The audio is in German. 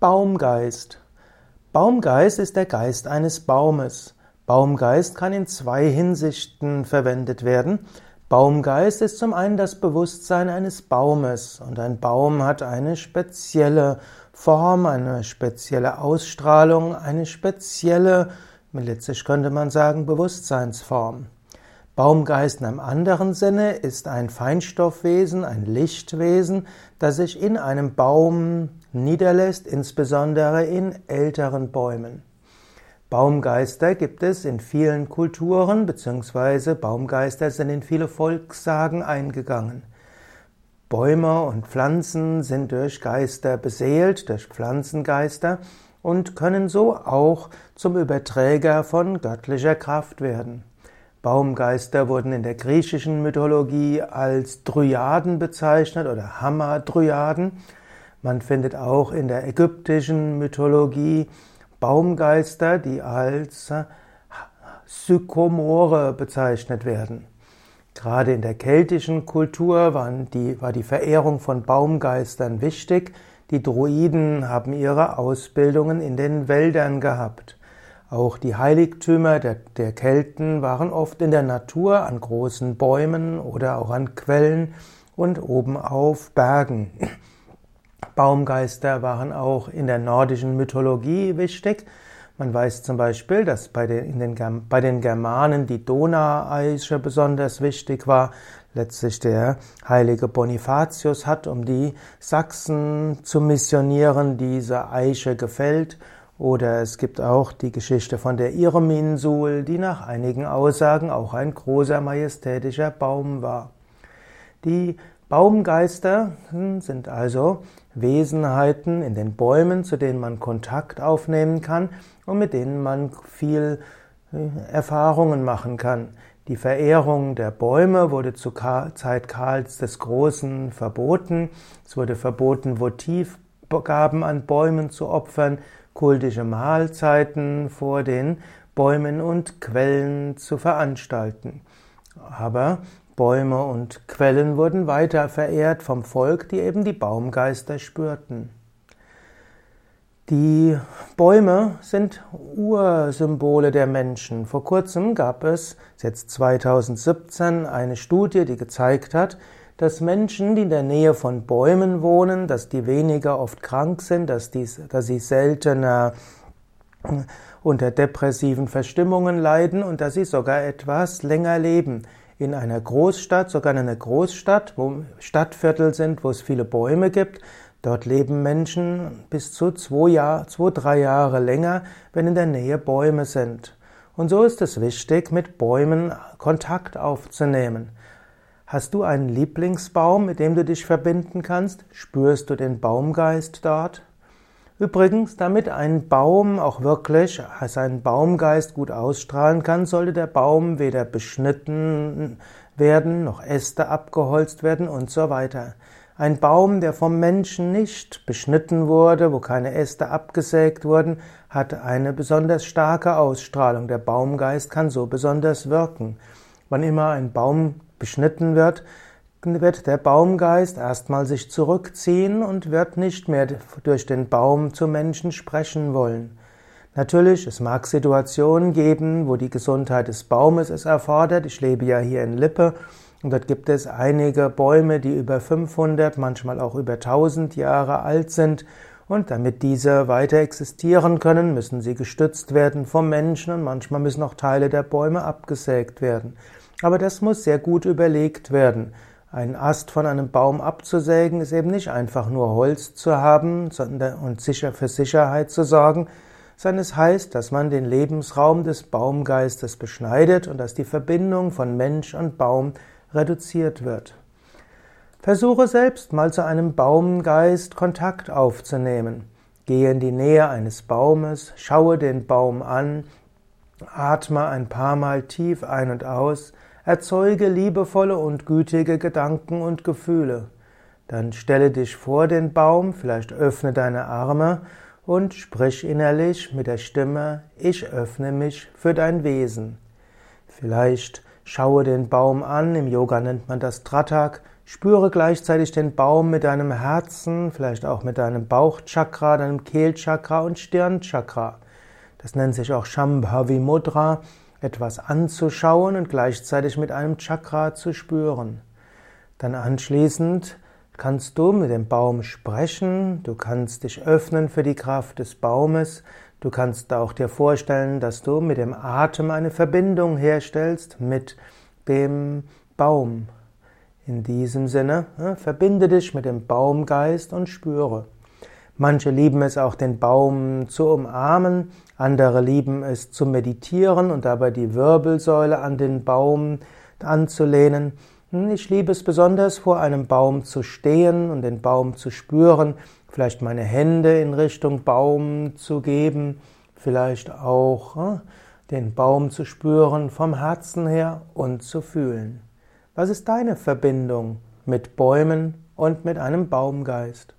Baumgeist. Baumgeist ist der Geist eines Baumes. Baumgeist kann in zwei Hinsichten verwendet werden. Baumgeist ist zum einen das Bewusstsein eines Baumes und ein Baum hat eine spezielle Form, eine spezielle Ausstrahlung, eine spezielle, letztlich könnte man sagen, Bewusstseinsform. Baumgeist in einem anderen Sinne ist ein Feinstoffwesen, ein Lichtwesen, das sich in einem Baum niederlässt, insbesondere in älteren Bäumen. Baumgeister gibt es in vielen Kulturen, beziehungsweise Baumgeister sind in viele Volkssagen eingegangen. Bäume und Pflanzen sind durch Geister beseelt, durch Pflanzengeister und können so auch zum Überträger von göttlicher Kraft werden. Baumgeister wurden in der griechischen Mythologie als Dryaden bezeichnet oder Hamadryaden. Man findet auch in der ägyptischen Mythologie Baumgeister, die als Sykomore bezeichnet werden. Gerade in der keltischen Kultur die, war die Verehrung von Baumgeistern wichtig. Die Druiden haben ihre Ausbildungen in den Wäldern gehabt. Auch die Heiligtümer der, der Kelten waren oft in der Natur an großen Bäumen oder auch an Quellen und oben auf Bergen. Baumgeister waren auch in der nordischen Mythologie wichtig. Man weiß zum Beispiel, dass bei den, den, bei den Germanen die Donaueiche besonders wichtig war. Letztlich der heilige Bonifatius hat, um die Sachsen zu missionieren, diese Eiche gefällt oder es gibt auch die Geschichte von der Irminsul, die nach einigen Aussagen auch ein großer majestätischer Baum war. Die Baumgeister sind also Wesenheiten in den Bäumen, zu denen man Kontakt aufnehmen kann und mit denen man viel äh, Erfahrungen machen kann. Die Verehrung der Bäume wurde zur Zeit Karls des Großen verboten. Es wurde verboten, Votivgaben an Bäumen zu opfern kultische Mahlzeiten vor den Bäumen und Quellen zu veranstalten. Aber Bäume und Quellen wurden weiter verehrt vom Volk, die eben die Baumgeister spürten. Die Bäume sind Ursymbole der Menschen. Vor kurzem gab es, jetzt 2017, eine Studie, die gezeigt hat, dass Menschen, die in der Nähe von Bäumen wohnen, dass die weniger oft krank sind, dass, die, dass sie seltener unter depressiven Verstimmungen leiden und dass sie sogar etwas länger leben. In einer Großstadt, sogar in einer Großstadt, wo Stadtviertel sind, wo es viele Bäume gibt, dort leben Menschen bis zu zwei, Jahr, zwei, drei Jahre länger, wenn in der Nähe Bäume sind. Und so ist es wichtig, mit Bäumen Kontakt aufzunehmen. Hast du einen Lieblingsbaum, mit dem du dich verbinden kannst? Spürst du den Baumgeist dort? Übrigens, damit ein Baum auch wirklich seinen Baumgeist gut ausstrahlen kann, sollte der Baum weder beschnitten werden, noch Äste abgeholzt werden und so weiter. Ein Baum, der vom Menschen nicht beschnitten wurde, wo keine Äste abgesägt wurden, hat eine besonders starke Ausstrahlung. Der Baumgeist kann so besonders wirken. Wann immer ein Baum beschnitten wird, wird der Baumgeist erstmal sich zurückziehen und wird nicht mehr durch den Baum zu Menschen sprechen wollen. Natürlich, es mag Situationen geben, wo die Gesundheit des Baumes es erfordert. Ich lebe ja hier in Lippe und dort gibt es einige Bäume, die über 500, manchmal auch über 1000 Jahre alt sind. Und damit diese weiter existieren können, müssen sie gestützt werden vom Menschen und manchmal müssen auch Teile der Bäume abgesägt werden. Aber das muss sehr gut überlegt werden. Einen Ast von einem Baum abzusägen ist eben nicht einfach nur Holz zu haben und sicher für Sicherheit zu sorgen, sondern es heißt, dass man den Lebensraum des Baumgeistes beschneidet und dass die Verbindung von Mensch und Baum reduziert wird. Versuche selbst mal zu einem Baumgeist Kontakt aufzunehmen. Gehe in die Nähe eines Baumes, schaue den Baum an, atme ein paar Mal tief ein und aus, Erzeuge liebevolle und gütige Gedanken und Gefühle. Dann stelle dich vor den Baum, vielleicht öffne deine Arme und sprich innerlich mit der Stimme, ich öffne mich für dein Wesen. Vielleicht schaue den Baum an, im Yoga nennt man das Tratak, Spüre gleichzeitig den Baum mit deinem Herzen, vielleicht auch mit deinem Bauchchakra, deinem Kehlchakra und Stirnchakra. Das nennt sich auch Shambhavi Mudra, etwas anzuschauen und gleichzeitig mit einem Chakra zu spüren. Dann anschließend kannst du mit dem Baum sprechen, du kannst dich öffnen für die Kraft des Baumes, du kannst auch dir vorstellen, dass du mit dem Atem eine Verbindung herstellst mit dem Baum. In diesem Sinne, verbinde dich mit dem Baumgeist und spüre. Manche lieben es auch, den Baum zu umarmen, andere lieben es zu meditieren und dabei die Wirbelsäule an den Baum anzulehnen. Ich liebe es besonders, vor einem Baum zu stehen und den Baum zu spüren, vielleicht meine Hände in Richtung Baum zu geben, vielleicht auch hm, den Baum zu spüren vom Herzen her und zu fühlen. Was ist deine Verbindung mit Bäumen und mit einem Baumgeist?